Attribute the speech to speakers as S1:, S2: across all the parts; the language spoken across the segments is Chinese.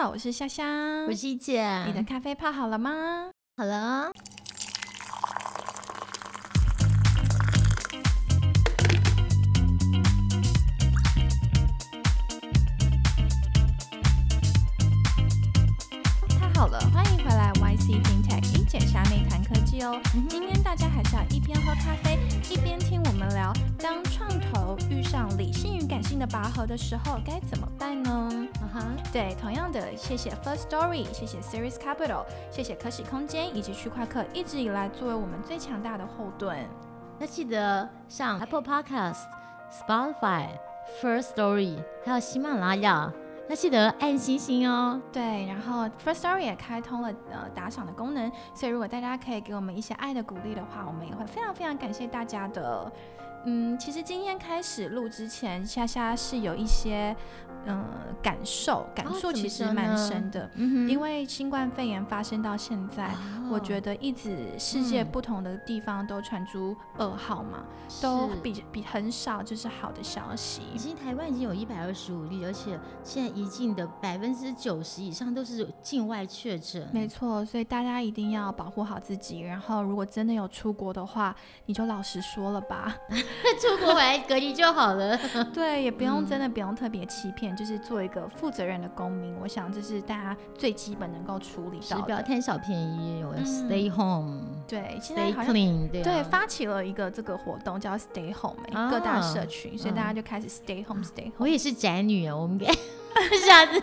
S1: 好，我是香香，
S2: 我是一姐。
S1: 你的咖啡泡好了吗？
S2: 好了。
S1: 太好了，欢迎回来 YC FinTech 一姐虾妹谈科技哦。今天大家还是要一边喝咖啡，一边听我们聊，当创投遇上理性与感性的拔河的时候，该对，同样的，谢谢 First Story，谢谢 Series Capital，谢谢可喜空间以及区块客一直以来作为我们最强大的后盾。
S2: 那记得上 Apple Podcast、Spotify、First Story，还有喜马拉雅，那记得按星星哦。
S1: 对，然后 First Story 也开通了呃打赏的功能，所以如果大家可以给我们一些爱的鼓励的话，我们也会非常非常感谢大家的。嗯，其实今天开始录之前，夏夏是有一些嗯感受，感受其实蛮深的，
S2: 嗯
S1: 因为新冠肺炎发生到现在，我觉
S2: 得
S1: 得一直世界不同的地方都传出噩耗嘛，都比比很少就是好的消息。
S2: 已经台湾已经有一百二十五例，而且现在一境的百分之九十以上都是境外确诊。
S1: 没错，所以大家一定要保护好自己。然后，如果真的有出国的话，你就老实说了吧。
S2: 出国回来隔离就好了。
S1: 对，也不用
S2: 嗯
S1: 真的不用特别欺骗，就是做一个负责任的公民。我想这是大家最基本能够处理到的。
S2: 不要贪小便宜，有
S1: 嗯
S2: stay home、
S1: 对，现在
S2: stay
S1: 好像
S2: clean，对啊
S1: 对发起了一个这个活动叫 Stay Home，、欸各大
S2: 啊
S1: 社群，所以大家
S2: 嗯
S1: 就开始 Stay Home，Stay Home。
S2: 我也是宅女啊，我们给 下次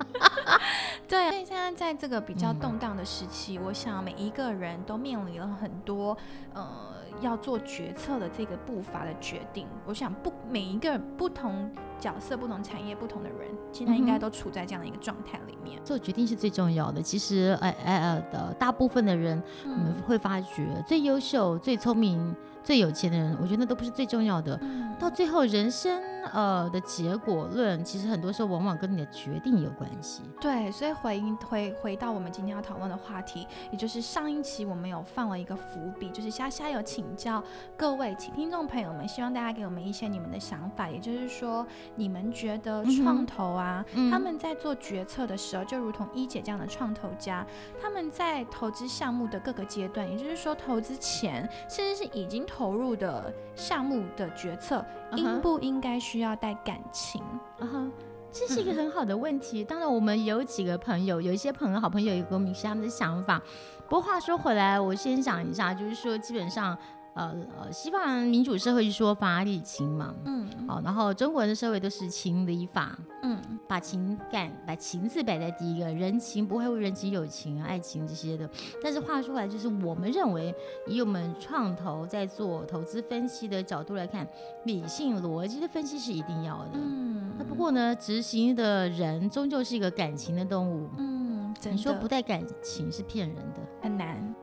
S1: 对，所以现在在这个比较
S2: 嗯
S1: 动荡的时期，我想每一个人都面临了很多呃要做决策的这个步伐的决定。我想不每一个不同角色、不同产业、不同的人，现在应该都处在这样的一个状态里面。
S2: 做决定是最重要的。其实，呃呃呃的大部分的人，我们会发觉最优秀、最聪明、最有钱的人，我觉得那都不是最重要的。
S1: 嗯
S2: 到最后，人生呃的结果论，其实很多时候往往跟你的决定有关系。
S1: 对，所以回应回回到我们今天要讨论的话题，也就是上一期我们有放了一个伏笔，就是虾虾有请教各位请听众朋友们，希望大家给我们一些你们的想法，也就是说，你们觉得创投啊，
S2: 嗯
S1: 他们在做决策的时候，就如同一姐这样的创投家，他们在投资项目的各个阶段，也就是说投资前，甚至是已经投入的项目的决策，应不应该需要带感情？
S2: 啊哈，这是一个很好的问题。当然，我们有几个朋友，有一些朋友、好朋友也跟我们是他们的想法。不过话说回来，我先讲一下，就是说，基本上，呃呃，西方民主社会是说法理情嘛，
S1: 嗯
S2: 好，然后中国人的社会都是情理法，
S1: 嗯
S2: 把情感、把情字摆在第一个，人情不会为人情、友情、爱情这些的。但是话说回来，就是我们认为，以我们创投在做投资分析的角度来看，理性逻辑的分析是一定要的。
S1: 嗯，
S2: 那不过呢，执行的人终究是一个感情的动物。
S1: 嗯，
S2: 你说不带感情是骗人的，
S1: 很难，非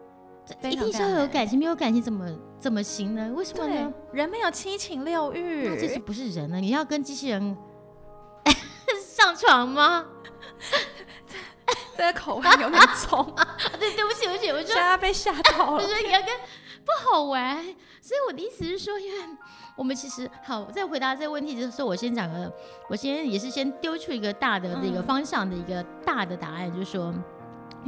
S2: 一定是要有感情，没有感情怎么怎么行呢？为什么呢？，
S1: 人没有七情六欲，
S2: 那这是不是人呢？你要跟机器人 上床吗？
S1: 这个口味有点重，
S2: 啊，对，对不起，对不起，我就
S1: 现在被吓到了。
S2: 我觉得你要跟不好玩，所以我的意思是说，因为我们其实好，在回答这个问题的时候，我先讲个，我先也是先丢出一个大的这个
S1: 嗯
S2: 方向的一个大的答案，就是说，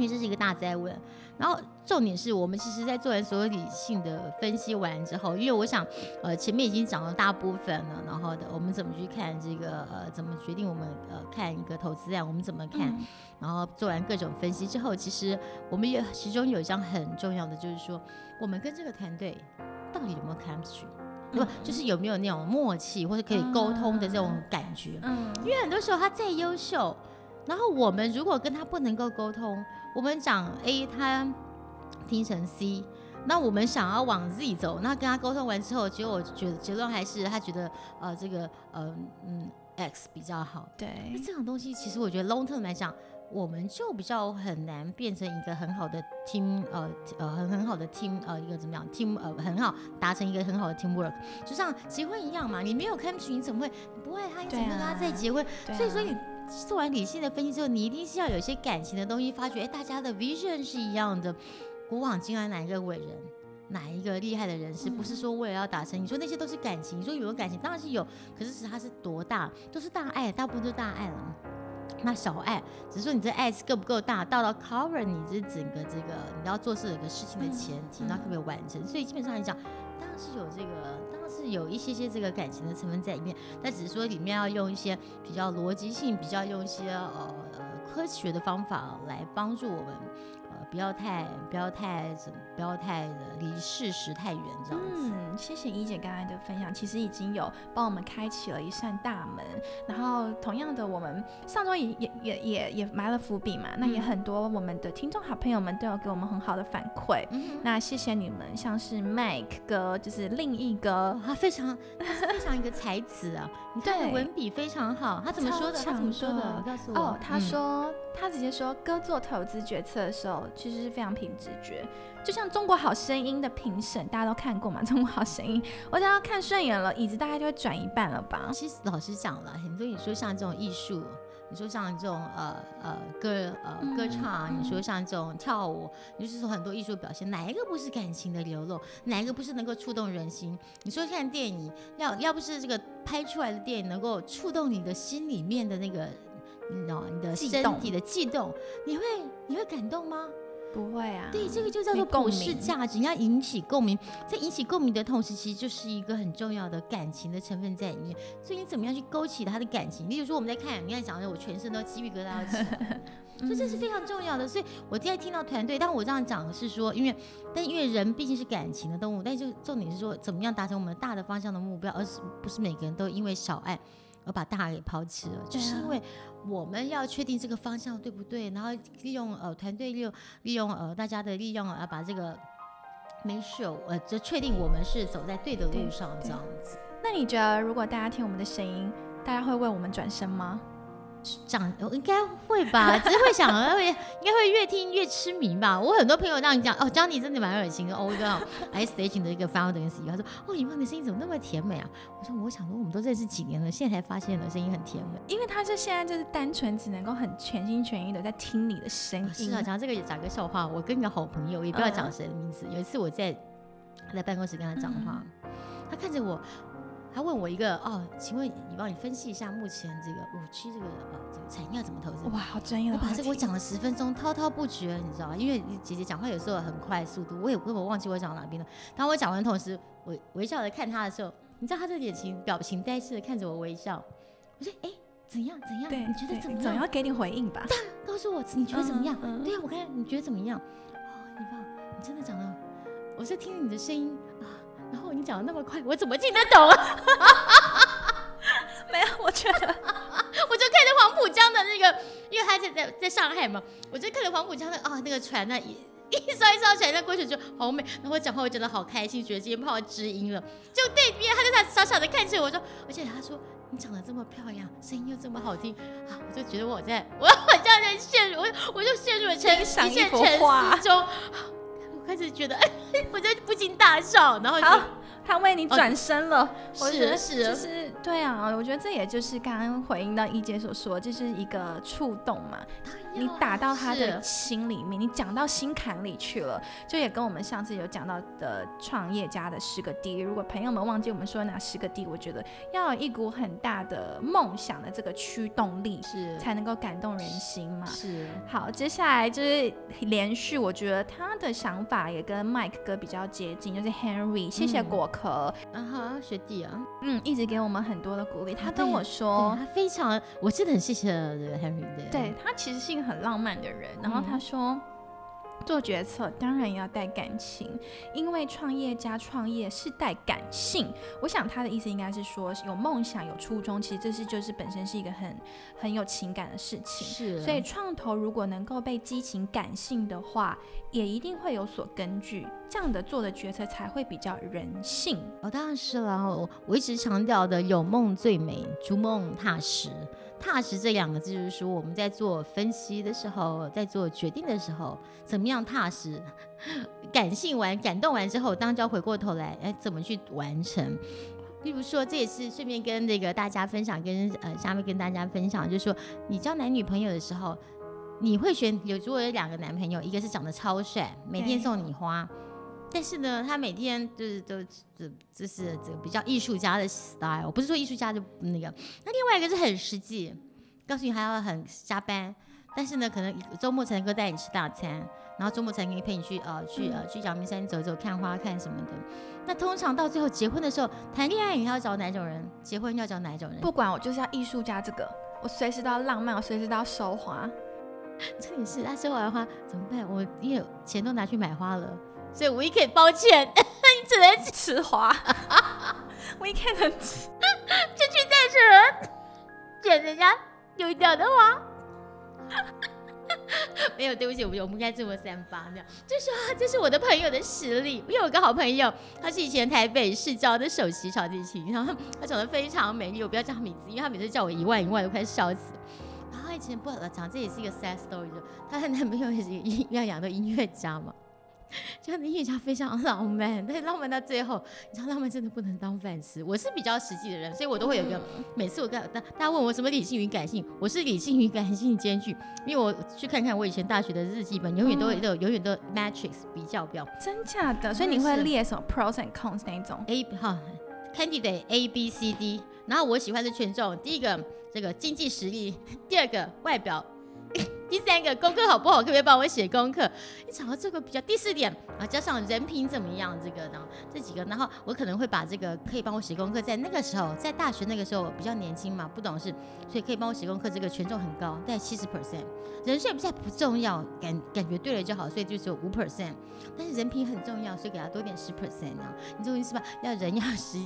S2: 因为这是一个大灾问，然后重点是我们其实在做完所有理性的分析完之后，因为我想，呃，前面已经讲了大部分了，然后的我们怎么去看这个呃，怎么决定我们呃看一个投资案，我们怎么看。
S1: 嗯
S2: 然后做完各种分析之后，其实我们也其中有一张很重要的，就是说我们跟这个团队到底有没有 chemistry，对吧？就是有没有那种默契或者可以沟通的这种感觉。
S1: 嗯
S2: 因为很多时候他再优秀，然后我们如果跟他不能够沟通，我们讲 A 他听成 C。那我们想要往 Z 走，那跟他沟通完之后，结果觉得结论还是他觉得呃这个呃嗯 X 比较好，对那
S1: 对，
S2: 这种东西，其实我觉得 long term 来讲，我们就比较很难变成一个很好的 team，呃呃很很好的 team，呃一个怎么样 team，呃很好达成一个很好的 teamwork，就像结婚一样嘛，你没有 chemistry，你怎么会你不爱他，你怎么跟他再结婚？所以说你做完理性的分析之后，你一定是要有一些感情的东西，发觉哎大家的 vision 是一样的，古往今来哪一个伟人？哪一个厉害的人士，
S1: 嗯
S2: 不是说为了要达成？你说那些都是感情，你说有没有感情？当然是有，可是是它是多大？都是大爱，大部分都是大爱了。那小爱，只是说你这爱是够不够大，到到 cover 你这整个这个你要做这个事情的前提，那可不可以完成？所以基本上来讲，当然是有这个，当然是有一些些这个感情的成分在里面，但只是说里面要用一些比较逻辑性，比较用一些呃科学的方法来帮助我们。不要太不要太怎么不要太的离事实太远这样子。
S1: 嗯，谢谢一姐刚才的分享，其实已经有帮我们开启了一扇大门。然后同样的，我们上周也也也也也埋了伏笔嘛，那也很多我们的听众好朋友们都有给我们很好的反馈。那谢谢你们，像是 Mike 哥，就是另一个，
S2: 他非常非常一个才子啊，你看的文笔非常好。他怎么说的？他怎么说的？告诉我。哦，
S1: 他说他直接说，哥做投资决策的时候。其实是非常凭直觉，就像《中国好声音》的评审，大家都看过嘛，《中国好声音》，我只要看顺眼了，椅子大概就会转一半了吧。
S2: 其实老实讲了，很多你说像这种艺术，你说像这种呃呃歌呃歌唱，你说像这种跳舞，你就是说很多艺术表现，哪一个不是感情的流露？哪一个不是能够触动人心？你说看电影，要要不是这个拍出来的电影能够触动你的心里面的那个，你知道你的身体的悸动，你会你会感动吗？
S1: 不会啊，
S2: 对，这个就叫做普世价值，你要引起共鸣，在引起共鸣的同时，其实就是一个很重要的感情的成分在里面。所以你怎么样去勾起他的感情？例如说我们在看，你看讲的我全身都鸡皮疙瘩起来，所以这是非常重要的。所以我现在听到团队，但我这样讲是说，因为但因为人毕竟是感情的动物，但就重点是说怎么样达成我们大的方向的目标，而是不是每个人都因为小爱。而把大给抛弃了，就是因为我们要确定这个方向对不对，然后利用呃团队利用利用呃大家的利用啊，把这个 make sure 呃就确定我们是走在对的路上这样子。
S1: 那你觉得如果大家听我们的声音，大家会为我们转身吗？
S2: 讲应该会吧，只是会想，会应该会越听越痴迷吧。我很多朋友这样讲，哦，Johnny 真的蛮恶心的。哦，一个 S Station 的一个 founder 跟 CEO，他说，哦，你放的声音怎么那么甜美啊？我说，我想说，我们都认识几年了，现在才发现了声音很甜美。
S1: 因为他是现在就是单纯只能够很全心全意的在听你的声音。
S2: 是啊，讲这个也讲个笑话，我跟一个好朋友，也不要讲谁的名字。有一次我在在办公室跟他讲话，他看着我。他问我一个哦，请问你帮你分析一下目前这个五 G 这个呃这个产业要怎么投资？
S1: 哇，好专业！
S2: 我把这个我讲了十分钟，滔滔不绝，你知道吗？因为姐姐讲话有时候很快速度，我也根本忘记我讲哪边了。当我讲完同时，我微笑的看他的时候，你知道他这表情表情呆滞的看着我微笑。我说哎，怎样怎样？你觉得怎么样？
S1: 总要给你回应吧。
S2: 告诉我你觉得怎么样？对啊，我看你觉得怎么样？哦，你爸，你真的讲了，我是听你的声音啊。然后你讲的那么快，我怎么听得懂啊？
S1: 没有，我觉得，
S2: 我就看着黄浦江的那个，因为他在在在上海嘛，我就看着黄浦江的啊那个船那一一艘一艘船在过去就好美。然后我讲话我真的好开心，觉得今天泡到知音了。就对面他就在傻傻的看着我说，而且他说你长得这么漂亮，声音又这么好听啊，我就觉得我在 我好像在陷入我我就陷入了沉一片沉思中。开始觉得，哎，我就不禁大笑，然后
S1: 就，他为你转身了，
S2: 是是，
S1: 就是对啊，我觉得这也就是刚刚回应到一姐所说，这是一个触动嘛。你打到他的心里面，你讲到心坎里去了，就也跟我们上次有讲到的创业家的十个 D。如果朋友们忘记我们说哪十个 D，我觉得要有一股很大的梦想的这个驱动力，
S2: 是
S1: 才能够感动人心嘛。
S2: 是。
S1: 好，接下来就是连续，我觉得他的想法也跟 Mike 哥比较接近，就是 Henry。谢谢果壳，
S2: 啊哈，学弟啊，
S1: 嗯，一直给我们很多的鼓励。他跟我说，
S2: 他非常，我真的很谢谢这个 Henry 的。
S1: 对他其实是一个。很浪漫的人，然后他说，做决策当然要带感情，因为创业加创业是带感性。我想他的意思应该是说，有梦想有初衷，其实这是就是本身是一个很很有情感的事情。
S2: 是，
S1: 所以创投如果能够被激情感性的话，也一定会有所根据，这样的做的决策才会比较人性。
S2: 哦，当然是了，我我一直强调的，有梦最美，逐梦踏实。踏实这两个字，就是说我们在做分析的时候，在做决定的时候，怎么样踏实？感性完、感动完之后，当然就要回过头来，哎，怎么去完成？例如说，这也是顺便跟那个大家分享，跟呃下面跟大家分享，就是说，你交男女朋友的时候，你会选有如果有两个男朋友，一个是长得超帅，每天送你花。但是呢，他每天就是都这这是这个比较艺术家的 style，不是说艺术家就那个。那另外一个是很实际，告诉你还要很加班，但是呢，可能周末才能够带你吃大餐，然后周末才能陪你去呃去呃去阳明山走走、看花看什么的。那通常到最后结婚的时候，谈恋爱你要找哪种人？结婚要找哪种人？
S1: 不管我就是要艺术家这个，我随时都要浪漫，我随时都要收花。
S2: 这也是，他收完花怎么办？我因为钱都拿去买花了，所以 weekend 抱歉，你只能
S1: 吃花。weekend 吃，
S2: 就去带着捡人家丢掉的花。没有，对不起，我们我们应该这么三八这样。就说这是我的朋友的实力。我有个好朋友，她是以前台北市交的首席小提琴，然后她长得非常美丽。我不要叫她名字，因为她每次叫我一万一万，都快笑死。然后她以前不好讲，这也是一个 sad story。就她和男朋友也是音样养的音乐家嘛。这样的音乐家非常浪漫，但是浪漫到最后，你知道浪漫真的不能当饭吃。我是比较实际的人，所以我都会有一个每次我跟大大家问我什么理性与感性，我是理性与感性兼具。因为我去看看我以前大学的日记本，永远都有永远都 matrix 比较表，
S1: 真假的？所以你会列什么 pros and cons 那种
S2: ？A 哈 candidate A B C D，然后我喜欢的权重，第一个这个经济实力，第二个外表。第三个功课好不好？可不可以帮我写功课？你找到这个比较。第四点啊，加上人品怎么样？这个呢，这几个，然后我可能会把这个可以帮我写功课，在那个时候，在大学那个时候比较年轻嘛，不懂事，所以可以帮我写功课。这个权重很高，在七十 percent。人帅不帅不重要，感感觉对了就好，所以就只有五 percent。但是人品很重要，所以给他多点十 percent 啊。你这个意思吧？要人要实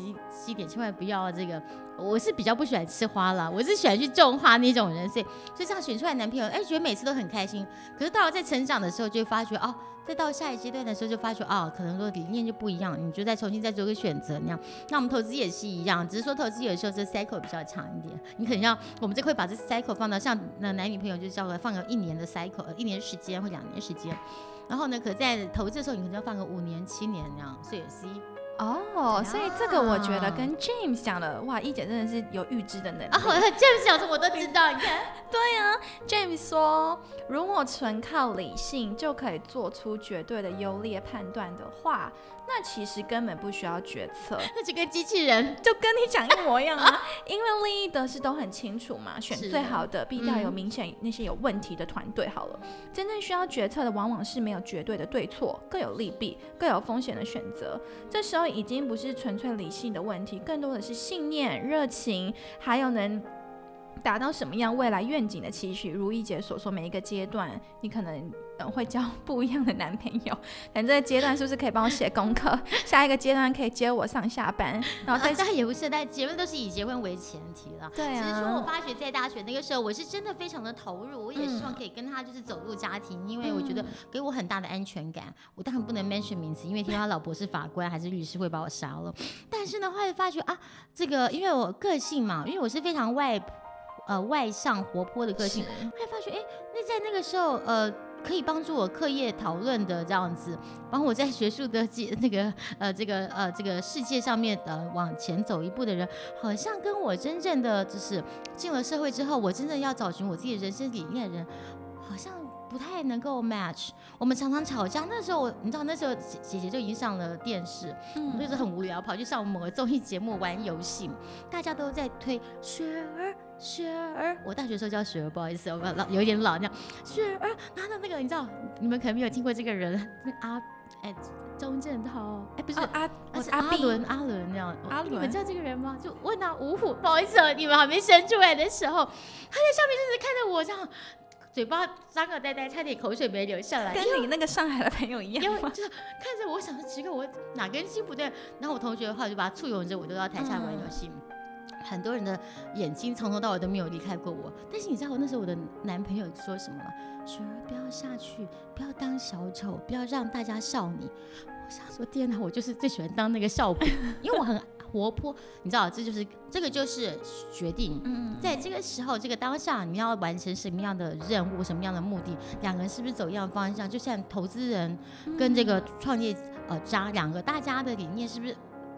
S2: 一点，千万不要这个。我是比较不喜欢吃花了，我是喜欢去种花那种人，所以所以这样选出来男朋友，哎，觉得每次都很开心。可是到了在成长的时候，就会发觉哦，再到下一阶段的时候，就发觉哦，可能说理念就不一样，你就再重新再做个选择那样。那我们投资也是一样，只是说投资有时候这 cycle 比较长一点，你可能要我们这会把这 cycle 放到像那男女朋友就叫个放个一年的 cycle，一年时间或两年时间。然后呢，可在投资的时候，你可能要放个五年、七年那样，所以是。
S1: 哦，所以这个我觉得跟 James 讲的，哇，一姐真的是有预知的能力。
S2: 哦，James 讲的我都知道，你看。
S1: 对啊，James 说，如果纯靠理性就可以做出绝对的优劣判断的话。那其实根本不需要决策，
S2: 那就跟机器人
S1: 就跟你讲一模一样啊，因为利益得失都很清楚嘛，选最好的，避掉有明显那些有问题的团队好了。真正需要决策的往往是没有绝对的对错，各有利弊，各有风险的选择。这时候已经不是纯粹理性的问题，更多的是信念、热情，还有能。达到什么样未来愿景的期许？如一姐所说，每一个阶段你可能嗯会交不一样的男朋友。等这个阶段是不是可以帮我写功课？下一个阶段可以接我上下班。然后再
S2: 但也不是，但结婚都是以结婚为前提了。
S1: 对啊。
S2: 其实说我发觉在大学那个时候，我是真的非常的投入，我也希望可以跟他就是走入家庭，因为我觉得给我很大的安全感。我当然不能 mention 名字，因为听说他老婆是法官还是律师会把我杀了。但是呢，后来发觉啊，这个因为我个性嘛，因为我是非常外。呃，外向活泼的个性，会发觉，哎，那在那个时候，呃，可以帮助我课业讨论的这样子，帮我在学术的那个，呃，这个，呃，这个世界上面，呃，往前走一步的人，好像跟我真正的就是进了社会之后，我真正要找寻我自己人生理念的人，好像。不太能够 match，我们常常吵架。那时候我，你知道，那时候姐姐姐就已经上了电视，我就是很无聊，跑去上某个综艺节目玩游戏。大家都在推雪儿，雪儿。我大学时候叫雪儿，不好意思，我老有点老那样。雪儿，然后那个你知道，你们可能没有听过这个人，阿哎钟镇涛，哎不是
S1: 阿
S2: 是阿伦阿伦那样。
S1: 阿伦，
S2: 你们知道这个人吗？就问他五虎，不好意思，你们还没生出来的时候，他在上面就是看着我这样。嘴巴张个呆呆，差点口水没流下来，
S1: 跟你那个上海的朋友一样
S2: 因为？就是看着我，想说奇怪，我哪根筋不对？然后我同学的话就把他簇拥着，我就到台下玩游戏。很多人的眼睛从头到尾都没有离开过我。但是你知道我那时候我的男朋友说什么吗？雪儿不要下去，不要当小丑，不要让大家笑你。我想说天哪，我就是最喜欢当那个笑柄，因为我很。活泼，你知道，这就是这个就是决定。嗯，在这个时候，这个当下，你要完成什么样的任务，什么样的目的，两个人是不是走一样方向？就像投资人跟这个创业呃家两个，大家的理念是不是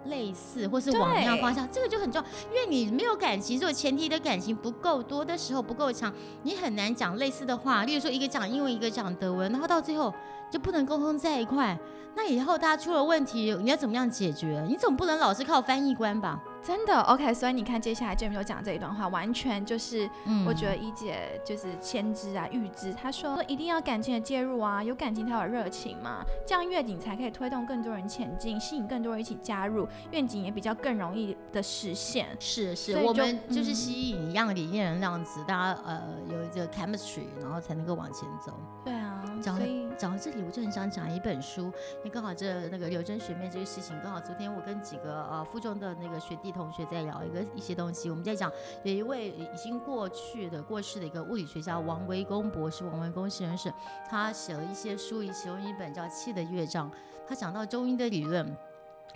S2: 类似，或是往那样方向？这个就很重要，因为你没有感情，如果前提的感情不够多的时候，不够强，你很难讲类似的话。例如说，一个讲英文，一个讲德文，然后到最后就不能沟通在一块。那以后大家出了问题，你要怎么样解决？你总不能老是靠翻译官吧？
S1: 真的 OK，所以你看接下来 James 讲这一段话，完全就是
S2: 嗯
S1: 我觉得一姐就是先知啊、预知，她说一定要感情的介入啊，有感情才有热情嘛，这样愿景才可以推动更多人前进，吸引更多人一起加入，愿景也比较更容易的实现。
S2: 是是，我们就是
S1: 嗯
S2: 吸引一样的理念人那样子，大家呃有一个 chemistry，然后才能够往前走。
S1: 对啊，
S2: 讲
S1: 所以
S2: 讲到这里，我就很想讲一本书，因为刚好这那个刘真学妹这个事情，刚好昨天我跟几个呃附中的那个学弟同学在聊一个一些东西，我们在讲有一位已经过去的过世的一个物理学家王维公博士，王维公先生，他写了一些书，其中一本叫《气的乐章》，他讲到中医的理论。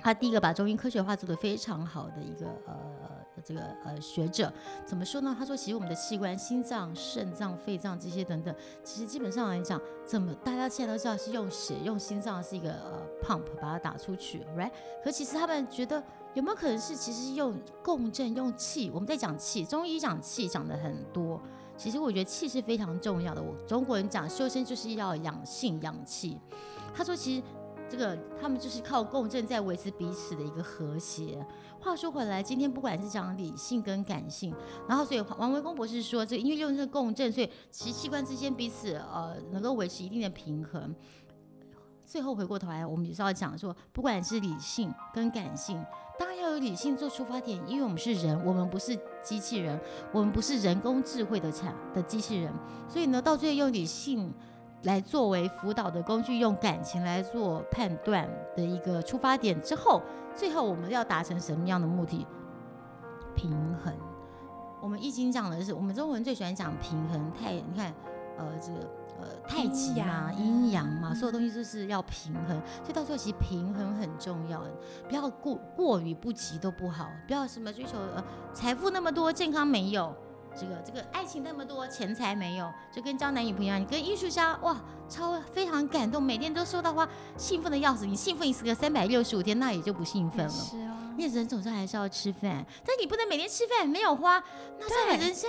S2: 他第一个把中医科学化做得非常好的一个呃这个呃学者，怎么说呢？他说，其实我们的器官，心脏、肾脏、肺脏这些等等，其实基本上来讲，怎么大家现在都知道是用血用心脏是一个呃 pump 把它打出去，right？可其实他们觉得有没有可能是其实用共振用气？我们在讲气，中医讲气讲的很多，其实我觉得气是非常重要的。我中国人讲修身就是要养性养气，他说其实。这个他们就是靠共振在维持彼此的一个和谐。话说回来，今天不管是讲理性跟感性，然后所以王维公博士说，这因为用这个共振，所以其实器官之间彼此呃能够维持一定的平衡。最后回过头来，我们也是要讲说，不管是理性跟感性，当然要有理性做出发点，因为我们是人，我们不是机器人，我们不是人工智慧的产的机器人，所以呢，到最后用理性。来作为辅导的工具，用感情来做判断的一个出发点之后，最后我们要达成什么样的目的？平衡。我们易经讲的是，我们中国人最喜欢讲平衡。太，你看，呃，这个呃太极嘛，阴阳嘛，所有东西就是要平衡。所以到最后，其实平衡很重要，不要过过于不及都不好，不要什么追求呃财富那么多，健康没有。这个这个爱情那么多，钱财没有，就跟交男女朋友一样。你跟艺术家哇，超非常感动，每天都收到花，兴奋的要死。你兴奋一次个三百六十五天，那也就不兴奋了。
S1: 是哦，
S2: 因为人总是还是要吃饭，但你不能每天吃饭没有花，那这样的人生，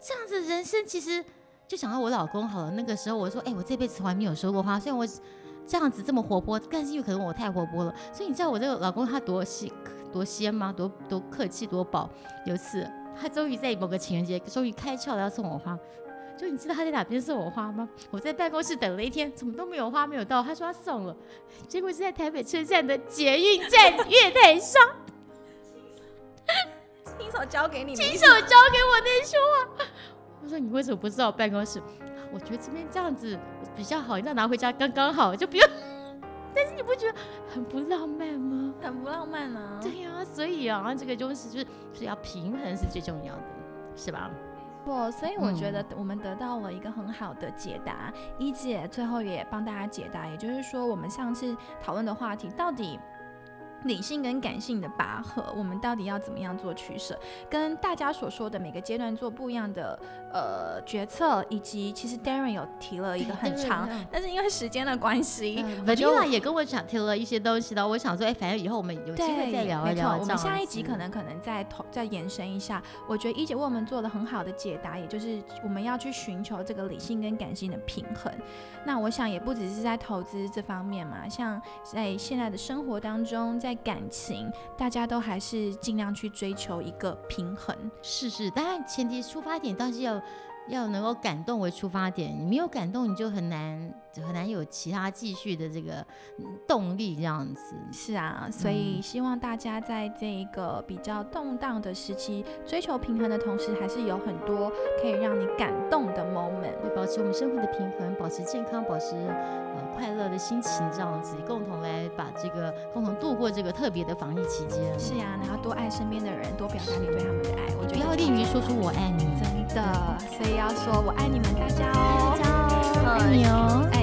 S2: 这样子的人生其实就想到我老公好了。那个时候我说，哎、我这辈子从来没有收过花，虽然我这样子这么活泼，但是因为可能我太活泼了，所以你知道我这个老公他多仙多鲜吗？多多客气多宝。有一次。他终于在某个情人节，终于开窍了，要送我花。就你知道他在哪边送我花吗？我在办公室等了一天，怎么都没有花，没有到。他说他送了，结果是在台北车站的捷运站月台上，
S1: 亲手交给你，
S2: 亲手交给我那束花。我说你为什么不在我办公室？我觉得这边这样子比较好，你再拿回家刚刚好，就不用。但是你不觉得很不浪漫吗？
S1: 很不浪漫啊。
S2: 对呀、所以啊，这个就是就是是要平衡是最重要的，是吧？
S1: 不，所以我觉
S2: 嗯
S1: 得我们得到了一个很好的解答。一姐最后也帮大家解答，也就是说，我们上次讨论的话题到底。理性跟感性的拔河，我们到底要怎么样做取舍？跟大家所说的每个阶段做不一样的呃决策，以及其实 Darren 有提了一个很长，但是因为时间的关系
S2: ，，Vanilla 也跟我讲提了一些东西的，我想说，哎，反正以后我们有机会再聊一聊。
S1: 我们下一集可能可能再投再延伸一下。我觉得一姐为我们做了很好的解答，也就是我们要去寻求这个理性跟感性的平衡。那我想也不只是在投资这方面嘛，像在现在的生活当中，在感情，大家都还是尽量去追求一个平衡。
S2: 是是，当然前提出发点，倒是要要能够感动为出发点，你没有感动，你就很难很难有其他继续的这个嗯动力这样子。
S1: 是啊，所以希望大家在这一个比较动荡的时期，追求平衡的同时，还是有很多可以让你感动的 moment。
S2: 会保持我们生活的平衡，保持健康，保持呃快乐的心情，这样子共同来把这个共同度过这个特别的防疫期间。
S1: 是呀、然后多爱身边的人，多表达你对他们的爱。我觉得
S2: 不要吝于说出我爱你，
S1: 真的，所以要说我爱你们大家哦。
S2: 大家哦，
S1: 嗯
S2: 爱你哦。